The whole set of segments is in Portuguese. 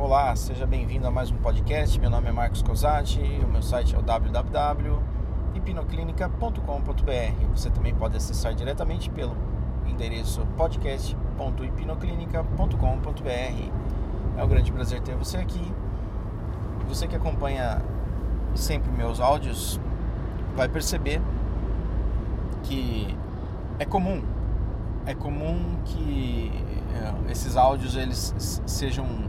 Olá, seja bem-vindo a mais um podcast. Meu nome é Marcos Cosati, o meu site é o www.hipnoclinica.com.br. Você também pode acessar diretamente pelo endereço podcast.hipnoclinica.com.br. É um grande prazer ter você aqui. Você que acompanha sempre meus áudios vai perceber que é comum, é comum que é, esses áudios eles sejam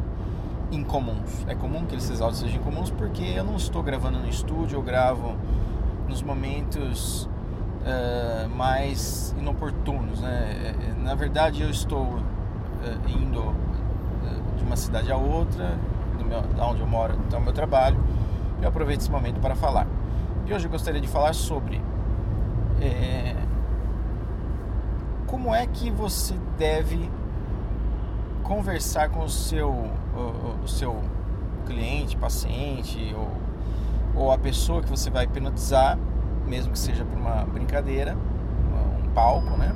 incomuns. É comum que esses áudios sejam incomuns porque eu não estou gravando no estúdio, eu gravo nos momentos uh, mais inoportunos. Né? É, na verdade, eu estou uh, indo uh, de uma cidade a outra, do meu, da onde eu moro até o meu trabalho. Eu aproveito esse momento para falar. E hoje eu gostaria de falar sobre é, como é que você deve conversar com o seu, o, o seu cliente, paciente ou, ou a pessoa que você vai hipnotizar, mesmo que seja por uma brincadeira, um palco, né?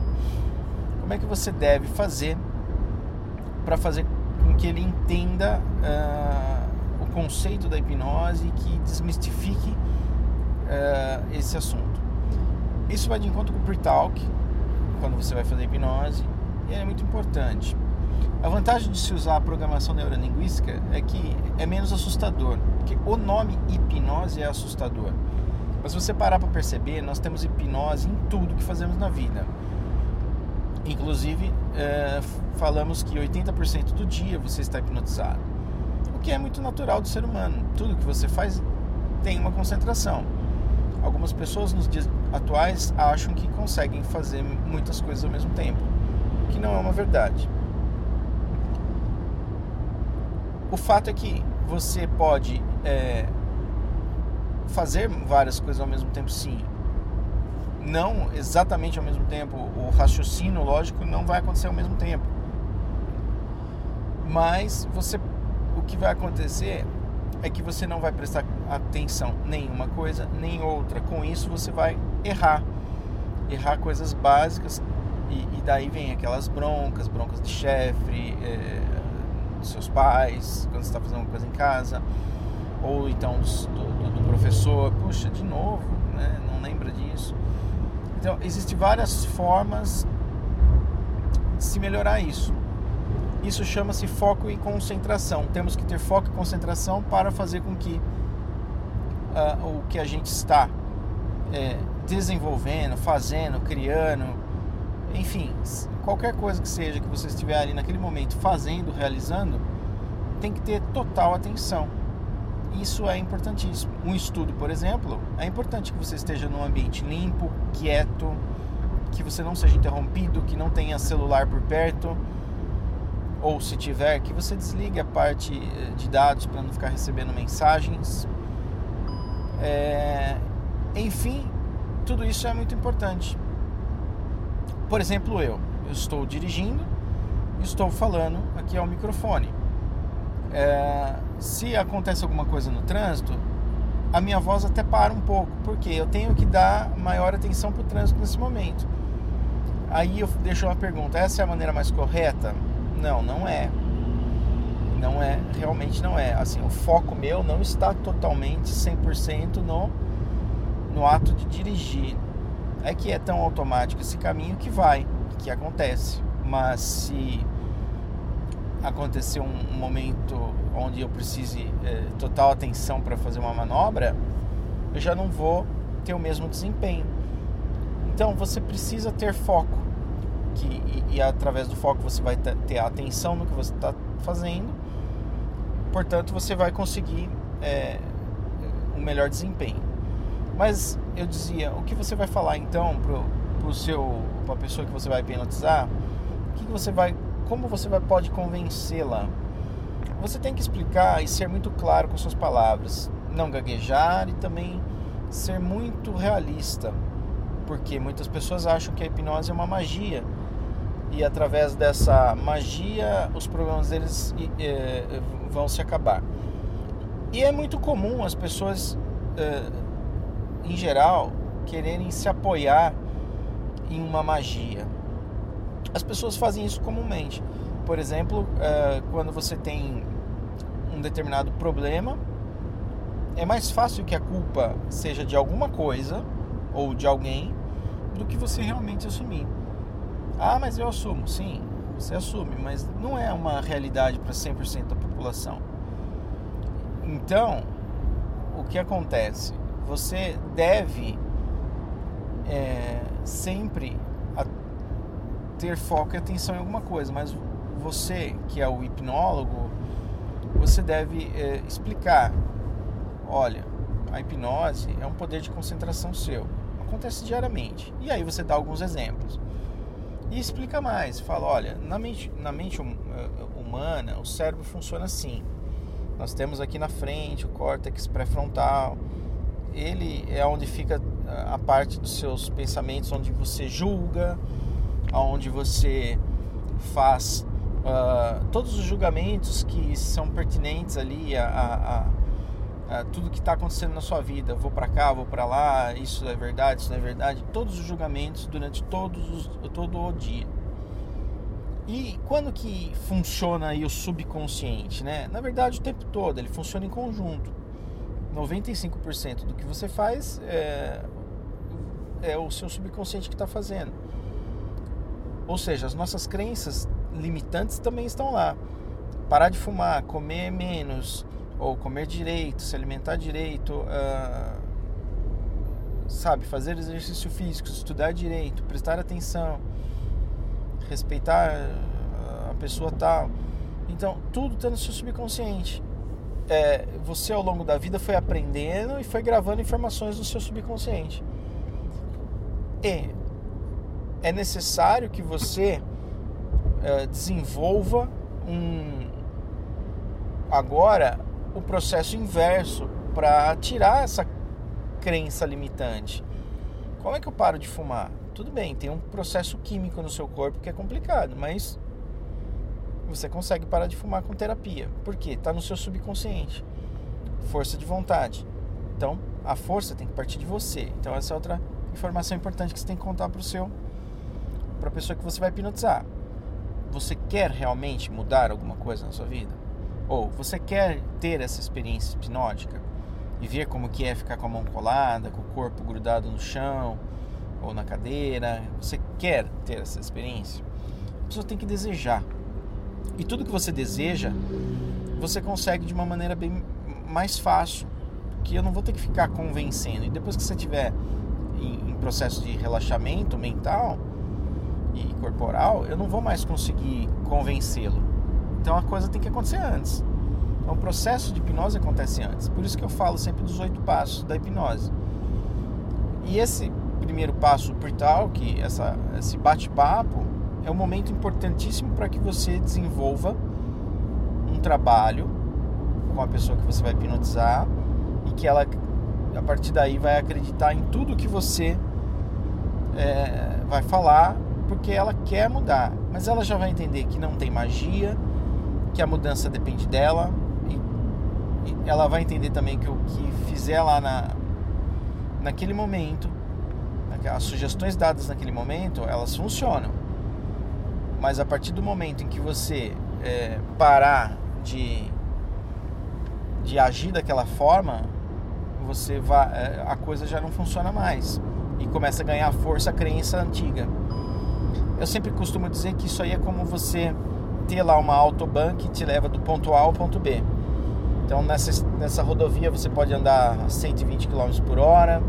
Como é que você deve fazer para fazer com que ele entenda uh, o conceito da hipnose e que desmistifique uh, esse assunto? Isso vai de encontro com o pre-talk, quando você vai fazer hipnose, e é muito importante. A vantagem de se usar a programação neurolinguística é que é menos assustador, porque o nome hipnose é assustador. Mas se você parar para perceber, nós temos hipnose em tudo que fazemos na vida. Inclusive, é, falamos que 80% do dia você está hipnotizado. O que é muito natural do ser humano. Tudo que você faz tem uma concentração. Algumas pessoas nos dias atuais acham que conseguem fazer muitas coisas ao mesmo tempo, que não é uma verdade. O fato é que você pode é, fazer várias coisas ao mesmo tempo, sim. Não exatamente ao mesmo tempo. O raciocínio lógico não vai acontecer ao mesmo tempo. Mas você, o que vai acontecer é que você não vai prestar atenção nem uma coisa nem outra. Com isso você vai errar, errar coisas básicas e, e daí vem aquelas broncas, broncas de chefe. É, dos seus pais, quando você está fazendo uma coisa em casa, ou então do, do, do professor, puxa, de novo, né? não lembra disso. Então, existem várias formas de se melhorar isso. Isso chama-se foco e concentração. Temos que ter foco e concentração para fazer com que uh, o que a gente está é, desenvolvendo, fazendo, criando, enfim, qualquer coisa que seja que você estiver ali naquele momento fazendo, realizando, tem que ter total atenção. Isso é importantíssimo. Um estudo, por exemplo, é importante que você esteja num ambiente limpo, quieto, que você não seja interrompido, que não tenha celular por perto, ou se tiver, que você desligue a parte eh, de dados para não ficar recebendo mensagens. É... Enfim, tudo isso é muito importante. Por exemplo, eu, eu estou dirigindo, estou falando aqui ao microfone. É, se acontece alguma coisa no trânsito, a minha voz até para um pouco, porque eu tenho que dar maior atenção para o trânsito nesse momento. Aí eu deixo uma pergunta: essa é a maneira mais correta? Não, não é. Não é, realmente não é. Assim, o foco meu não está totalmente 100% no no ato de dirigir é que é tão automático esse caminho que vai, que acontece. Mas se acontecer um, momento onde eu precise é, total atenção para fazer uma manobra, eu já não vou ter o mesmo desempenho. Então você precisa ter foco, que, e, e através do foco você vai ter a atenção no que você está fazendo, portanto você vai conseguir é, um melhor desempenho. Mas eu dizia, o que você vai falar então pro, pro seu, pra pessoa que você vai hipnotizar? O que, que você vai, como você vai pode convencê-la? Você tem que explicar e ser muito claro com suas palavras, não gaguejar e também ser muito realista, porque muitas pessoas acham que a hipnose é uma magia e através dessa magia os problemas deles vão se acabar. E é muito comum as pessoas é, em geral, quererem se apoiar em uma magia. As pessoas fazem isso comumente. Por exemplo, uh, quando você tem um determinado problema, é mais fácil que a culpa seja de alguma coisa ou de alguém do que você realmente assumir. Ah, mas eu assumo. Sim, você assume, mas não é uma realidade para 100% da população. Então, o que acontece? Você deve é, sempre ter foco e atenção em alguma coisa, mas você, que é o hipnólogo, você deve é, explicar: olha, a hipnose é um poder de concentração seu, acontece diariamente. E aí você dá alguns exemplos. E explica mais, fala: olha, na mente, na mente hum, eh, humana, o cérebro funciona assim. Nós temos aqui na frente o córtex pré-frontal. Ele é onde fica a parte dos seus pensamentos, onde você julga, onde você faz uh, todos os julgamentos que são pertinentes ali a, a, a, a tudo que está acontecendo na sua vida. Vou para cá, vou para lá, isso é verdade, isso não é verdade. Todos os julgamentos durante todos os, todo o dia. E quando que funciona aí o subconsciente, né? Na verdade, o tempo todo, ele funciona em conjunto. 95% do que você faz é, é o seu subconsciente que está fazendo. Ou seja, as nossas crenças limitantes também estão lá. Parar de fumar, comer menos, ou comer direito, se alimentar direito, uh, sabe, fazer exercício físico, estudar direito, prestar atenção, respeitar a pessoa tal. Então, tudo está no seu subconsciente. É, você ao longo da vida foi aprendendo e foi gravando informações no seu subconsciente. E é necessário que você é, desenvolva um agora o processo inverso para tirar essa crença limitante. Como é que eu paro de fumar? Tudo bem, tem um processo químico no seu corpo que é complicado, mas você consegue parar de fumar com terapia. Por quê? Está no seu subconsciente. Força de vontade. Então, a força tem que partir de você. Então, essa é outra informação importante que você tem que contar para o seu para a pessoa que você vai hipnotizar. Você quer realmente mudar alguma coisa na sua vida? Ou você quer ter essa experiência hipnótica e ver como que é ficar com a mão colada, com o corpo grudado no chão ou na cadeira? Você quer ter essa experiência? A pessoa tem que desejar. E tudo que você deseja, você consegue de uma maneira bem mais fácil, que eu não vou ter que ficar convencendo. E depois que você tiver em, em processo de relaxamento mental, e corporal, eu não vou mais conseguir convencê-lo. Então a coisa tem que acontecer antes. Então, o processo de hipnose acontece antes. Por isso que eu falo sempre dos oito passos da hipnose. E esse primeiro passo, o pre-talk, essa, esse bate-papo, é um momento importantíssimo para que você desenvolva um trabalho com a pessoa que você vai hipnotizar e que ela, a partir daí, vai acreditar em tudo que você é, vai falar porque ela quer mudar, mas ela já vai entender que não tem magia, que a mudança depende dela, e, e ela vai entender também que o que fizer lá na, naquele momento, as sugestões dadas naquele momento, elas funcionam. Mas a partir do momento em que você é, parar de, de agir daquela forma, você vai, é, a coisa já não funciona mais e começa a ganhar força a crença antiga. Eu sempre costumo dizer que isso aí é como você ter lá uma autobahn que te leva do ponto A ao ponto B. Então nessa, nessa rodovia você pode andar a 120 km por hora,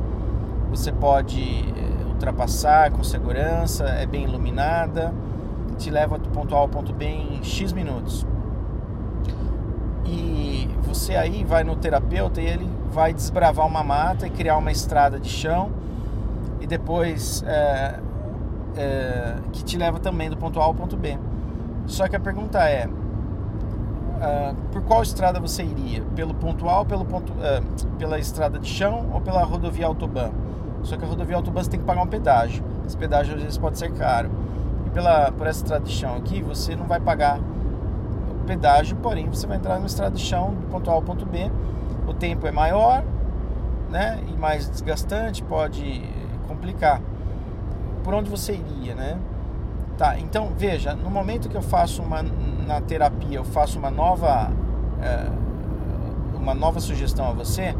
você pode eh, ultrapassar com segurança, é bem iluminada, te leva do ponto A ao ponto B em X minutos. E você aí vai no terapeuta e ele vai desbravar uma mata e criar uma estrada de chão e depois é, é, que te leva também do ponto A ao ponto B. Só que a pergunta é: uh, por qual estrada você iria? Pelo ponto A ou pelo ponto, uh, pela estrada de chão ou pela rodovia Autobahn? Só que a rodovia Autobahn você tem que pagar um pedágio. Esse pedágio às vezes pode ser caro. E pela, por essa estrada de chão aqui, você não vai pagar pedágio, porém você vai entrar na estrada de chão do ponto A ao ponto B. O tempo é maior, né? E mais desgastante, pode complicar por onde você iria, né? Tá, então veja, no momento que eu faço uma na terapia, eu faço uma nova é, uma nova sugestão a você,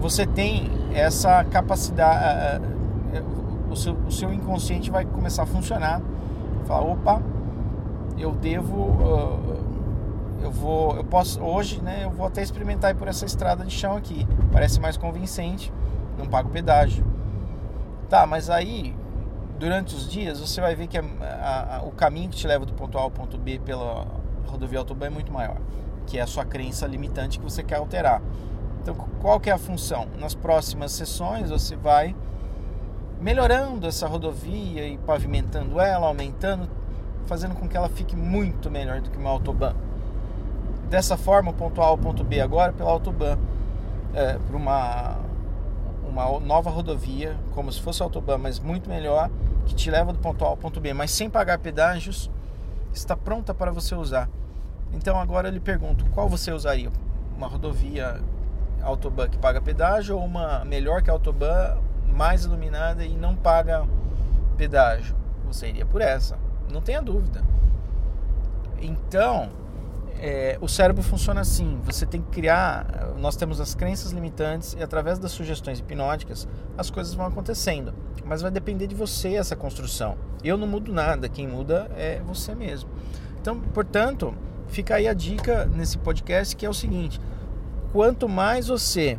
você tem essa capacidade, o seu, o seu inconsciente vai começar a funcionar, falar, opa, eu devo, eu vou, eu posso hoje, né, eu vou até experimentar por essa estrada de chão aqui, parece mais convincente, não pago pedágio. Tá, mas aí durante os dias você vai ver que a, a, a, o caminho que te leva do ponto A ao ponto B pela rodovia autobahn é muito maior, que é a sua crença limitante que você quer alterar. Então, qual que é a função? Nas próximas sessões você vai melhorando essa rodovia e pavimentando ela, aumentando, fazendo com que ela fique muito melhor do que uma autobahn. Dessa forma, o ponto A ao ponto B agora pela autobahn é, para uma uma nova rodovia, como se fosse autobahn, mas muito melhor, que te leva do ponto A ao ponto B, mas sem pagar pedágios, está pronta para você usar. Então agora eu lhe pergunto, qual você usaria? Uma rodovia autobahn que paga pedágio ou uma melhor que a autobahn, mais iluminada e não paga pedágio? Você iria por essa, não tenha dúvida. Então, é, o cérebro funciona assim: você tem que criar. Nós temos as crenças limitantes e através das sugestões hipnóticas as coisas vão acontecendo. Mas vai depender de você essa construção. Eu não mudo nada, quem muda é você mesmo. Então, portanto, fica aí a dica nesse podcast que é o seguinte: quanto mais você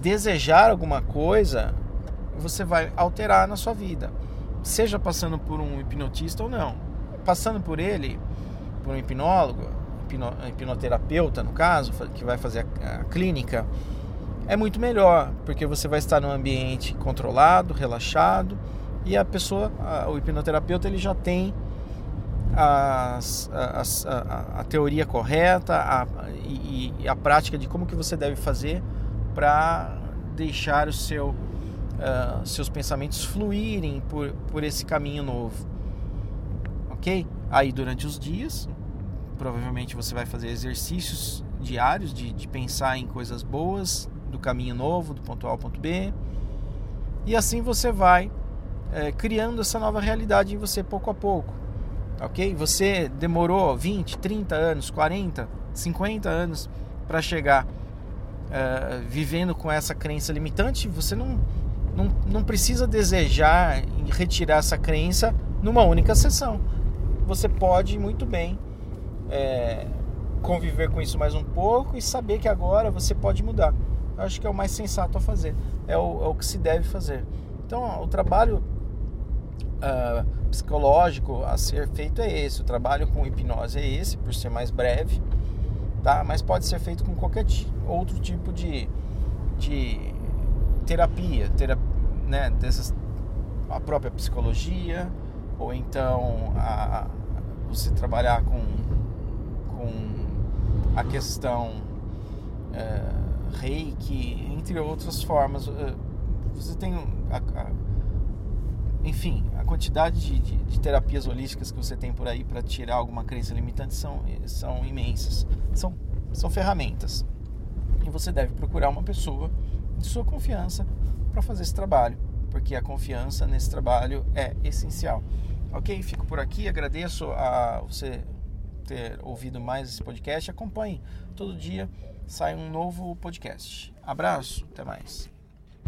desejar alguma coisa, você vai alterar na sua vida, seja passando por um hipnotista ou não. Passando por ele, por um hipnólogo, hipno, hipnoterapeuta, no caso, que vai fazer a, a clínica, é muito melhor, porque você vai estar num ambiente controlado, relaxado, e a pessoa, a, o hipnoterapeuta, ele já tem as, as, a, a, teoria correta a, e, e, a prática de como que você deve fazer para deixar o seu, uh, seus pensamentos fluírem por, por esse caminho novo. Ok? Aí durante os dias, provavelmente você vai fazer exercícios diários de, de pensar em coisas boas, do caminho novo, do ponto A ao ponto B. E assim você vai é, criando essa nova realidade em você pouco a pouco. Ok? Você demorou 20, 30 anos, 40, 50 anos para chegar é, vivendo com essa crença limitante. Você não, não, não precisa desejar retirar essa crença numa única sessão. Você pode muito bem é, conviver com isso mais um pouco e saber que agora você pode mudar. Eu acho que é o mais sensato a fazer, é o, é o que se deve fazer. Então, o trabalho uh, psicológico a ser feito é esse, o trabalho com hipnose é esse, por ser mais breve, tá? mas pode ser feito com qualquer outro tipo de, de terapia, terapia né? Dessas, a própria psicologia, ou então a, você trabalhar com com a questão é, reiki, entre outras formas. É, você tem, a, a, enfim, a quantidade de, de, de, terapias holísticas que você tem por aí para tirar alguma crença limitante são, são imensas. São, são ferramentas. E você deve procurar uma pessoa de sua confiança para fazer esse trabalho, porque a confiança nesse trabalho é essencial. Ok? Fico por aqui, agradeço a você ter ouvido mais esse podcast, acompanhe. Todo dia sai um novo podcast. Abraço, até mais.